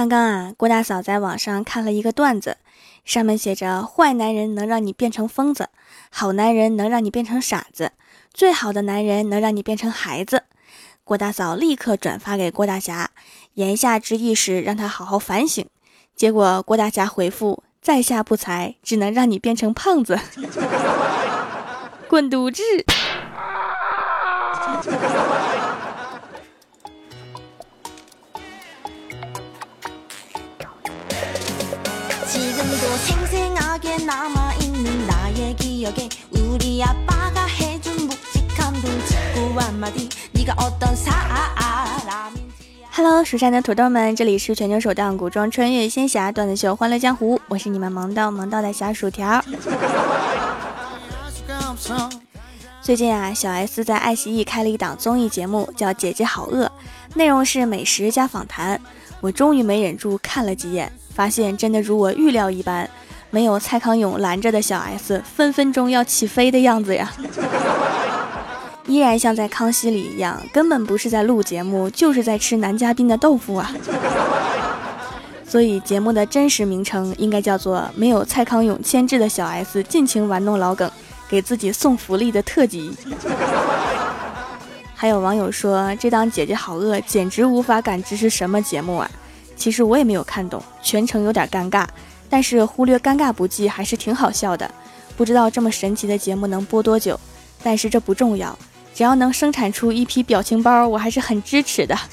刚刚啊，郭大嫂在网上看了一个段子，上面写着：坏男人能让你变成疯子，好男人能让你变成傻子，最好的男人能让你变成孩子。郭大嫂立刻转发给郭大侠，言下之意是让他好好反省。结果郭大侠回复：在下不才，只能让你变成胖子，滚犊子 ！Hello，蜀山的土豆们，这里是全球首档古装穿越仙侠段子秀《欢乐江湖》，我是你们萌到萌到的小薯条。最近啊，小 S 在爱奇艺开了一档综艺节目，叫《姐姐好饿》，内容是美食加访谈。我终于没忍住看了几眼，发现真的如我预料一般。没有蔡康永拦着的小 S，分分钟要起飞的样子呀！依然像在康熙里一样，根本不是在录节目，就是在吃男嘉宾的豆腐啊！所以节目的真实名称应该叫做《没有蔡康永牵制的小 S 尽情玩弄老梗，给自己送福利的特辑》。还有网友说，这档姐姐好饿，简直无法感知是什么节目啊！其实我也没有看懂，全程有点尴尬。但是忽略尴尬不计，还是挺好笑的。不知道这么神奇的节目能播多久，但是这不重要，只要能生产出一批表情包，我还是很支持的。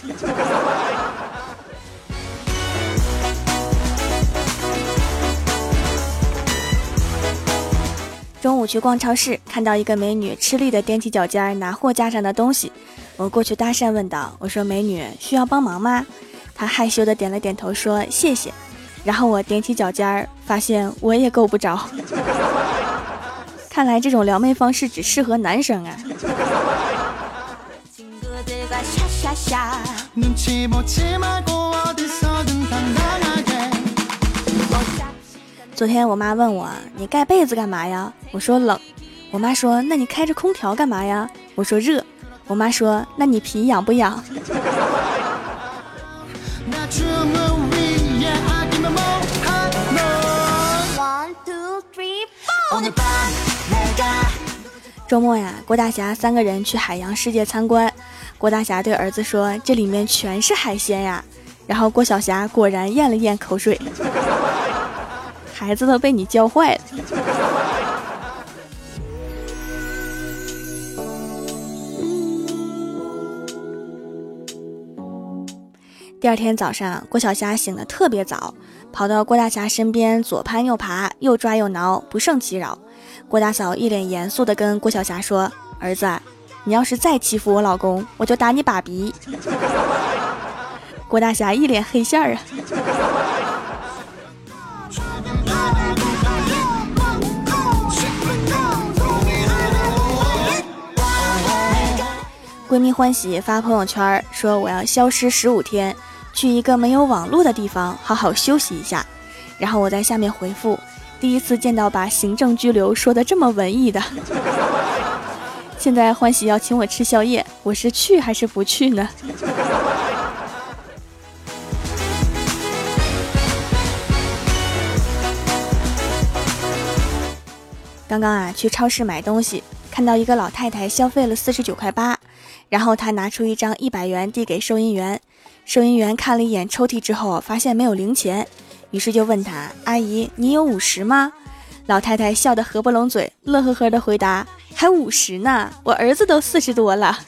中午去逛超市，看到一个美女吃力的踮起脚尖拿货架上的东西，我过去搭讪问道：“我说美女需要帮忙吗？”他害羞的点了点头，说：“谢谢。”然后我踮起脚尖儿，发现我也够不着。看来这种撩妹方式只适合男生啊。昨天我妈问我：“你盖被子干嘛呀？”我说：“冷。”我妈说：“那你开着空调干嘛呀？”我说：“热。”我妈说：“那你皮痒不痒？”周末呀，郭大侠三个人去海洋世界参观。郭大侠对儿子说：“这里面全是海鲜呀。”然后郭小霞果然咽了咽口水，孩子都被你教坏了。第二天早上，郭小霞醒得特别早，跑到郭大侠身边，左攀右爬，又抓又挠，不胜其扰。郭大嫂一脸严肃地跟郭小霞说：“儿子，你要是再欺负我老公，我就打你爸鼻。”郭大侠一脸黑线儿啊！闺蜜欢喜发朋友圈说：“我要消失十五天。”去一个没有网络的地方好好休息一下，然后我在下面回复：第一次见到把行政拘留说的这么文艺的。现在欢喜要请我吃宵夜，我是去还是不去呢？刚刚啊，去超市买东西，看到一个老太太消费了四十九块八，然后她拿出一张一百元递给收银员。收银员看了一眼抽屉之后，发现没有零钱，于是就问他：“阿姨，你有五十吗？”老太太笑得合不拢嘴，乐呵呵的回答：“还五十呢，我儿子都四十多了。”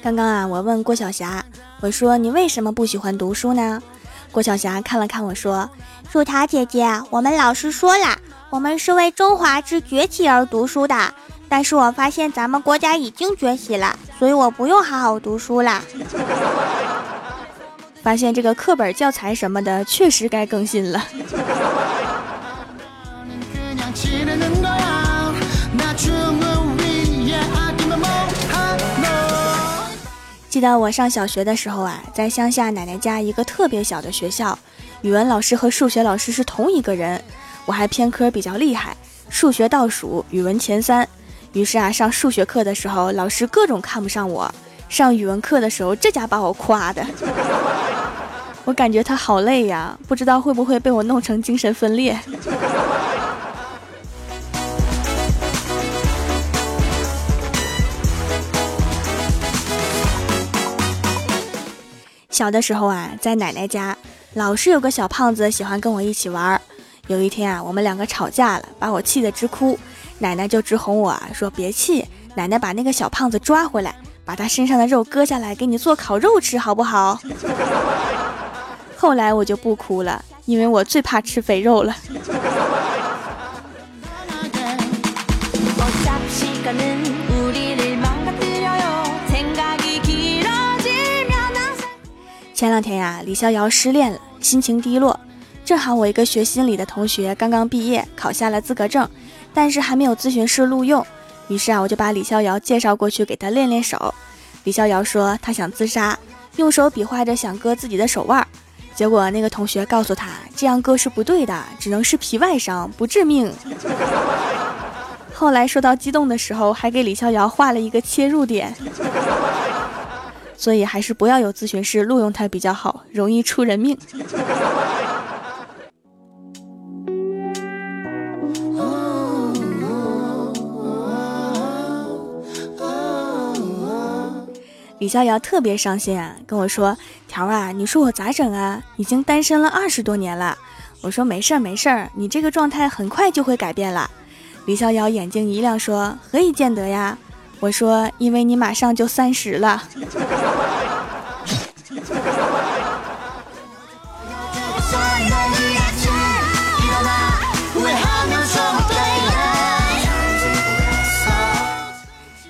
刚刚啊，我问郭晓霞，我说：“你为什么不喜欢读书呢？”郭晓霞看了看我说：“树塔姐姐，我们老师说了，我们是为中华之崛起而读书的。但是我发现咱们国家已经崛起了，所以我不用好好读书了。发现这个课本教材什么的确实该更新了。”记得我上小学的时候啊，在乡下奶奶家一个特别小的学校，语文老师和数学老师是同一个人。我还偏科比较厉害，数学倒数，语文前三。于是啊，上数学课的时候，老师各种看不上我；上语文课的时候，这家把我夸的，我感觉他好累呀，不知道会不会被我弄成精神分裂。小的时候啊，在奶奶家，老是有个小胖子喜欢跟我一起玩。有一天啊，我们两个吵架了，把我气得直哭。奶奶就直哄我啊说：“别气，奶奶把那个小胖子抓回来，把他身上的肉割下来，给你做烤肉吃，好不好？” 后来我就不哭了，因为我最怕吃肥肉了。前两天呀，李逍遥失恋了，心情低落。正好我一个学心理的同学刚刚毕业，考下了资格证，但是还没有咨询师录用。于是啊，我就把李逍遥介绍过去给他练练手。李逍遥说他想自杀，用手比划着想割自己的手腕。结果那个同学告诉他，这样割是不对的，只能是皮外伤，不致命。后来说到激动的时候，还给李逍遥画了一个切入点。所以还是不要有咨询师录用他比较好，容易出人命。李逍遥特别伤心啊，跟我说：“条啊，你说我咋整啊？已经单身了二十多年了。”我说：“没事儿没事儿，你这个状态很快就会改变了。”李逍遥眼睛一亮，说：“何以见得呀？”我说：“因为你马上就三十了。”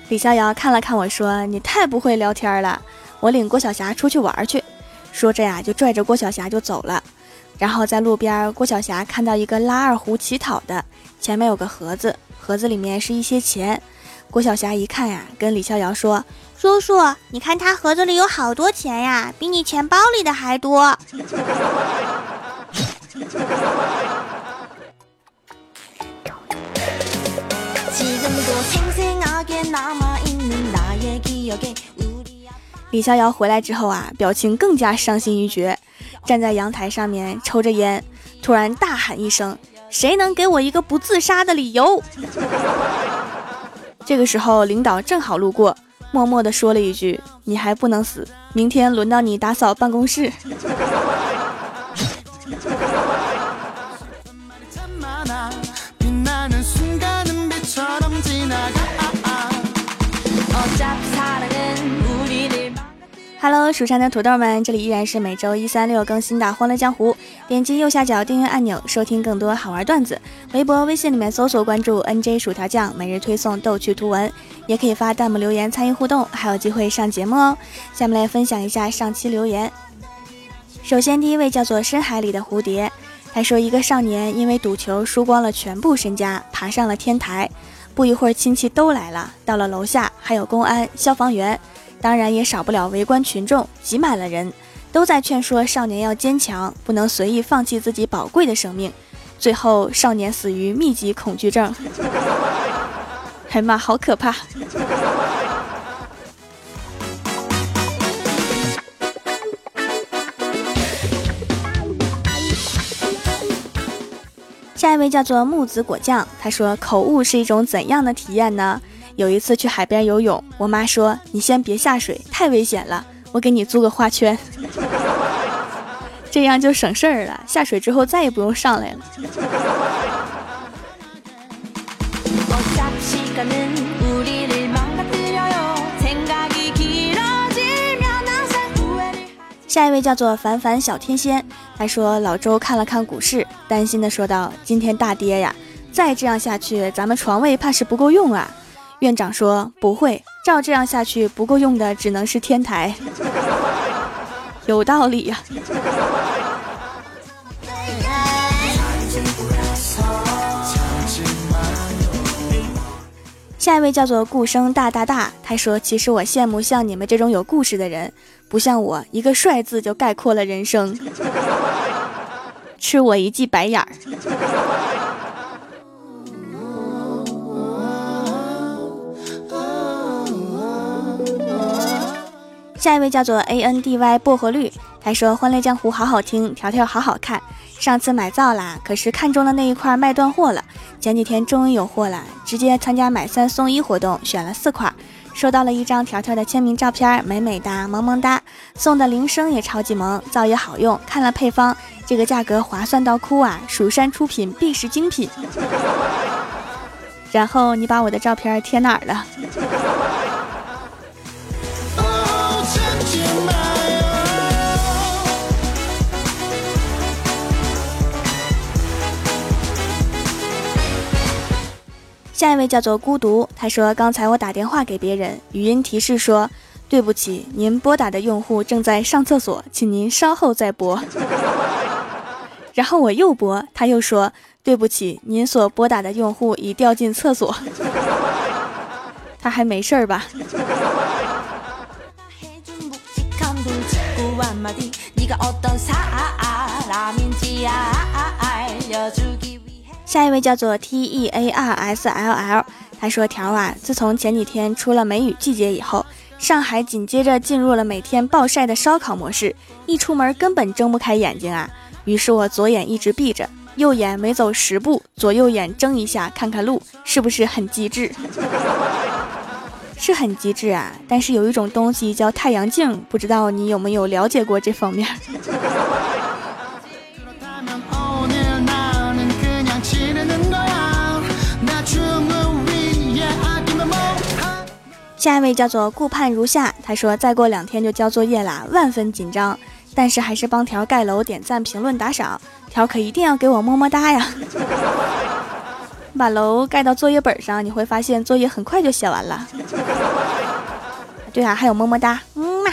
李逍遥看了看我说：“你太不会聊天了，我领郭晓霞出去玩去。”说着呀，就拽着郭晓霞就走了。然后在路边，郭晓霞看到一个拉二胡乞讨的，前面有个盒子，盒子里面是一些钱。郭晓霞一看呀，跟李逍遥说：“叔叔，你看他盒子里有好多钱呀，比你钱包里的还多。”李逍遥回来之后啊，表情更加伤心欲绝，站在阳台上面抽着烟，突然大喊一声：“谁能给我一个不自杀的理由？”这个时候，领导正好路过，默默地说了一句：“你还不能死，明天轮到你打扫办公室。”哈喽，蜀山的土豆们，这里依然是每周一、三、六更新的《欢乐江湖》。点击右下角订阅按钮，收听更多好玩段子。微博、微信里面搜索关注 “nj 薯条酱”，每日推送逗趣图文，也可以发弹幕留言参与互动，还有机会上节目哦。下面来分享一下上期留言。首先，第一位叫做深海里的蝴蝶，他说：“一个少年因为赌球输光了全部身家，爬上了天台。不一会儿，亲戚都来了，到了楼下还有公安、消防员。”当然也少不了围观群众，挤满了人，都在劝说少年要坚强，不能随意放弃自己宝贵的生命。最后，少年死于密集恐惧症。哎妈，好可怕！下一位叫做木子果酱，他说：“口误是一种怎样的体验呢？”有一次去海边游泳，我妈说：“你先别下水，太危险了，我给你租个花圈，这样就省事儿了。下水之后再也不用上来了。”下一位叫做凡凡小天仙，他说：“老周看了看股市，担心的说道：今天大跌呀，再这样下去，咱们床位怕是不够用啊。”院长说：“不会，照这样下去，不够用的只能是天台。”有道理呀。下一位叫做顾生大大大，他说：“其实我羡慕像你们这种有故事的人，不像我一个帅字就概括了人生，吃我一记白眼儿。”下一位叫做 A N D Y 薄荷绿，他说《欢乐江湖》好好听，条条好好看。上次买皂啦，可是看中的那一块卖断货了，前几天终于有货了，直接参加买三送一活动，选了四块，收到了一张条条的签名照片，美美哒，萌萌哒，送的铃声也超级萌，皂也好用，看了配方，这个价格划算到哭啊！蜀山出品必是精品。然后你把我的照片贴哪儿了？下一位叫做孤独，他说：“刚才我打电话给别人，语音提示说，对不起，您拨打的用户正在上厕所，请您稍后再拨。然后我又拨，他又说，对不起，您所拨打的用户已掉进厕所。他还没事儿吧？” 下一位叫做 T E A R S L L，他说：“条啊，自从前几天出了梅雨季节以后，上海紧接着进入了每天暴晒的烧烤模式，一出门根本睁不开眼睛啊。于是我左眼一直闭着，右眼每走十步，左右眼睁一下看看路，是不是很机智？是很机智啊。但是有一种东西叫太阳镜，不知道你有没有了解过这方面？”下一位叫做顾盼如夏，他说再过两天就交作业啦，万分紧张，但是还是帮条盖楼、点赞、评论、打赏，条可一定要给我么么哒呀！把楼盖到作业本上，你会发现作业很快就写完了。对啊，还有么么哒，嗯嘛。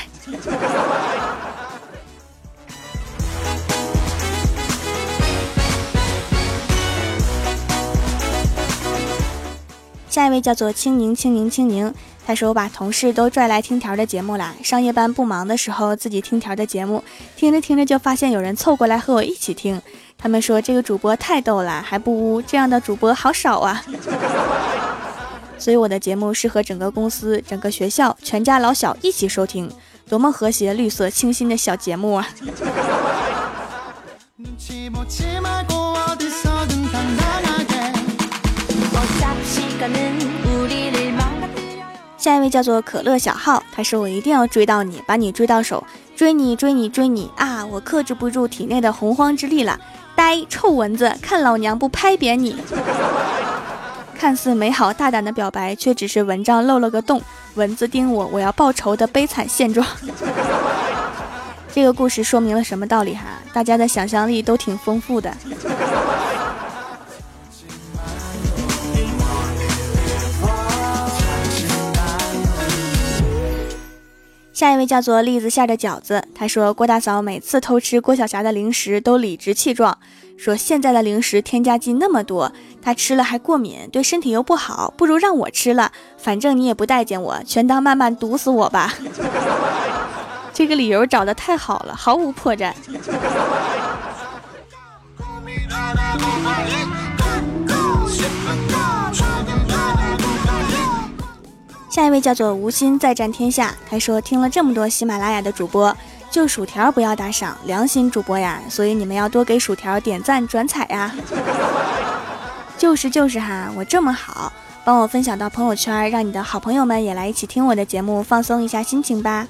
下一位叫做青柠，青柠，青柠。他说：“我把同事都拽来听条的节目啦。上夜班不忙的时候，自己听条的节目，听着听着就发现有人凑过来和我一起听。他们说这个主播太逗了，还不污，这样的主播好少啊。所以我的节目适合整个公司、整个学校、全家老小一起收听，多么和谐、绿色、清新的小节目啊！”下一位叫做可乐小号，他说我一定要追到你，把你追到手，追你追你追你啊！我克制不住体内的洪荒之力了，呆臭蚊子，看老娘不拍扁你！看似美好大胆的表白，却只是蚊帐漏了个洞，蚊子叮我，我要报仇的悲惨现状。这个故事说明了什么道理哈？大家的想象力都挺丰富的。下一位叫做栗子馅的饺子，他说郭大嫂每次偷吃郭晓霞的零食都理直气壮，说现在的零食添加剂那么多，她吃了还过敏，对身体又不好，不如让我吃了，反正你也不待见我，全当慢慢毒死我吧。这个理由找的太好了，毫无破绽。下一位叫做无心再战天下，他说听了这么多喜马拉雅的主播，就薯条不要打赏，良心主播呀，所以你们要多给薯条点赞转采呀。就是就是哈，我这么好，帮我分享到朋友圈，让你的好朋友们也来一起听我的节目，放松一下心情吧。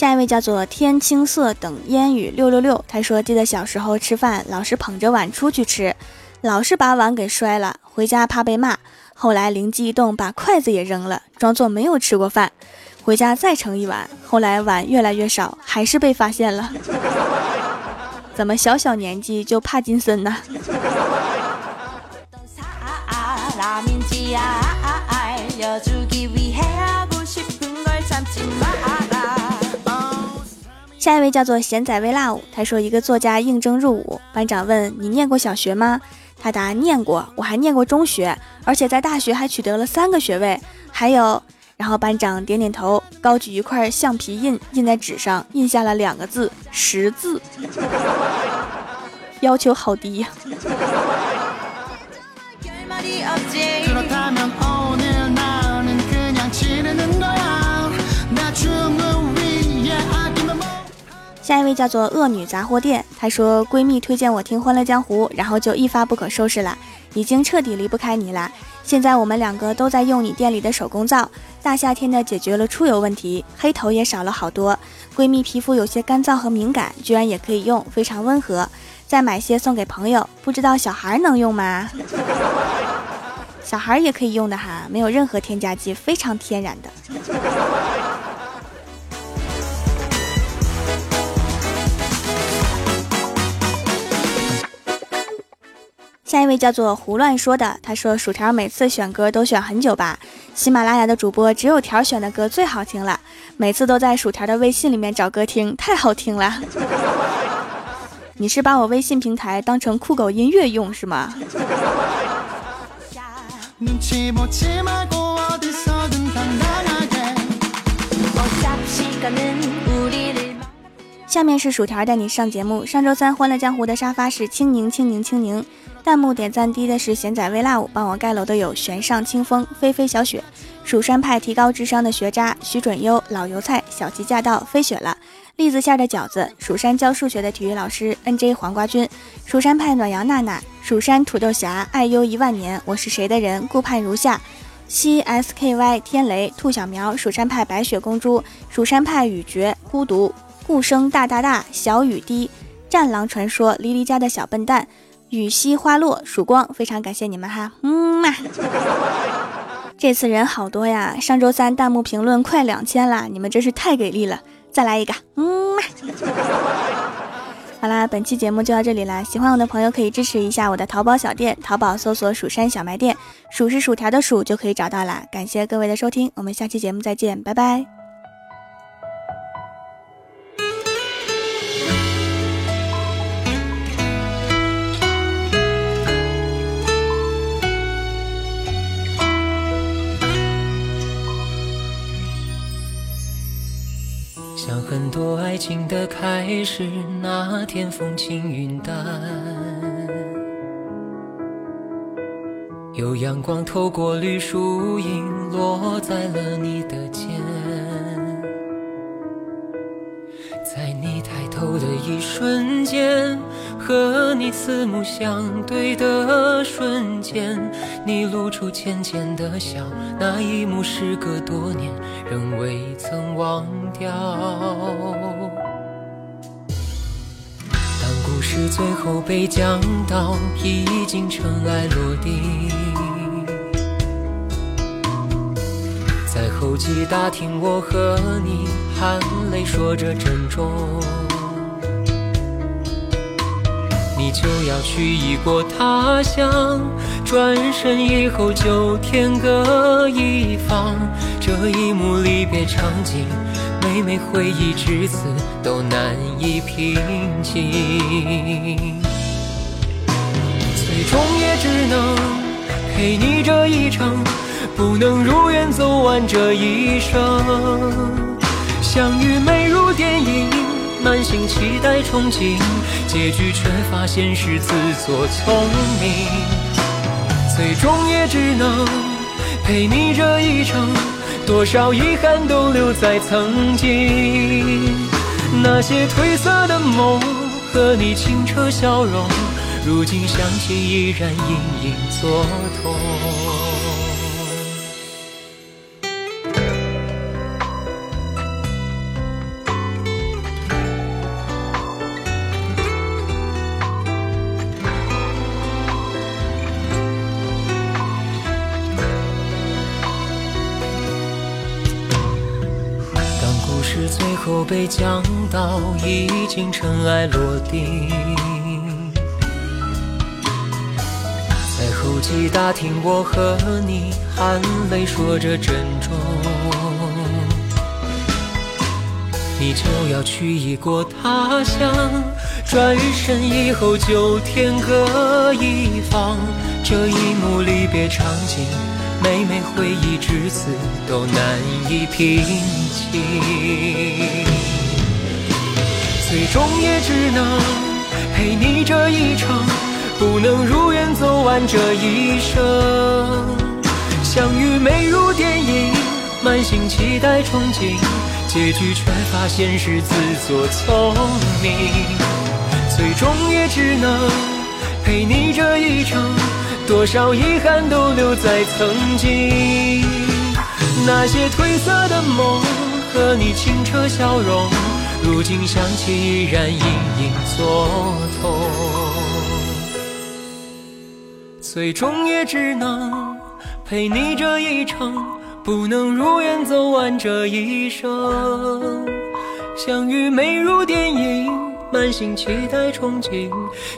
下一位叫做天青色等烟雨六六六，他说记得小时候吃饭老是捧着碗出去吃，老是把碗给摔了，回家怕被骂。后来灵机一动，把筷子也扔了，装作没有吃过饭。回家再盛一碗，后来碗越来越少，还是被发现了。怎么小小年纪就帕金森呢？下一位叫做贤仔微辣舞，他说一个作家应征入伍，班长问你念过小学吗？他答念过，我还念过中学，而且在大学还取得了三个学位。还有，然后班长点点头，高举一块橡皮印，印在纸上，印下了两个字“识字”。要求好低呀。下一位叫做恶女杂货店，她说闺蜜推荐我听《欢乐江湖》，然后就一发不可收拾了，已经彻底离不开你了。现在我们两个都在用你店里的手工皂，大夏天的解决了出油问题，黑头也少了好多。闺蜜皮肤有些干燥和敏感，居然也可以用，非常温和。再买些送给朋友，不知道小孩能用吗？小孩也可以用的哈，没有任何添加剂，非常天然的。下一位叫做胡乱说的，他说薯条每次选歌都选很久吧？喜马拉雅的主播只有条选的歌最好听了，每次都在薯条的微信里面找歌听，太好听了。你是把我微信平台当成酷狗音乐用是吗？下面是薯条带你上节目。上周三欢乐江湖的沙发是青柠青柠青柠。弹幕点赞低的是贤仔微辣舞，帮我盖楼的有悬上清风、飞飞小雪、蜀山派提高智商的学渣徐准优、老油菜、小吉驾到、飞雪了、栗子馅的饺子、蜀山教数学的体育老师 NJ 黄瓜君、蜀山派暖阳娜娜、蜀山土豆侠爱优一万年、我是谁的人顾盼如下、西 SKY 天雷、兔小苗、蜀山派白雪公主、蜀山派雨绝孤独、顾生大大大、小雨滴、战狼传说、黎黎家的小笨蛋。雨西花落，曙光，非常感谢你们哈，嗯嘛，这次人好多呀，上周三弹幕评论快两千了，你们真是太给力了，再来一个，嗯嘛，好啦，本期节目就到这里啦，喜欢我的朋友可以支持一下我的淘宝小店，淘宝搜索“蜀山小卖店”，数是薯条的数就可以找到啦，感谢各位的收听，我们下期节目再见，拜拜。很多爱情的开始，那天风轻云淡，有阳光透过绿树荫，落在了你的肩。在你抬头的一瞬间，和你四目相对的瞬间，你露出浅浅的笑，那一幕时隔多年，仍未曾忘掉。当故事最后被讲到，已经尘埃落定。在候机大厅，我和你含泪说着珍重。你就要去异国他乡，转身以后就天各一方。这一幕离别场景，每每回忆至此都难以平静。最终也只能陪你这一程。不能如愿走完这一生，相遇美如电影，满心期待憧憬，结局却发现是自作聪明。最终也只能陪你这一程，多少遗憾都留在曾经。那些褪色的梦和你清澈笑容，如今想起依然隐隐作痛。讲到，已经尘埃落定。在候机大厅，我和你含泪说着珍重。你就要去异国他乡，转身以后就天各一方。这一幕离别场景，每每回忆至此都难以平静。最终也只能陪你这一程，不能如愿走完这一生。相遇美如电影，满心期待憧憬，结局却发现是自作聪明，最终也只能陪你这一程，多少遗憾都留在曾经，那些褪色的梦和你清澈笑容。如今想起，依然隐隐作痛。最终也只能陪你这一程，不能如愿走完这一生。相遇美如电影，满心期待憧憬，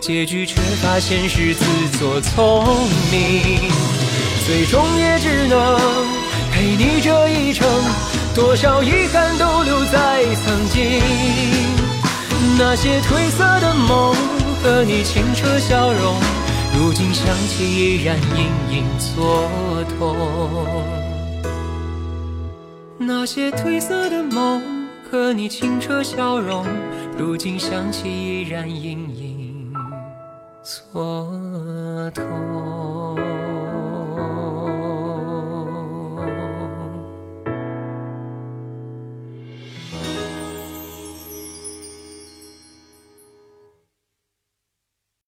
结局却发现是自作聪明。最终也只能陪你这一程。多少遗憾都留在曾经，那些褪色的梦和你清澈笑容，如今想起依然隐隐作痛。那些褪色的梦和你清澈笑容，如今想起依然隐隐作痛。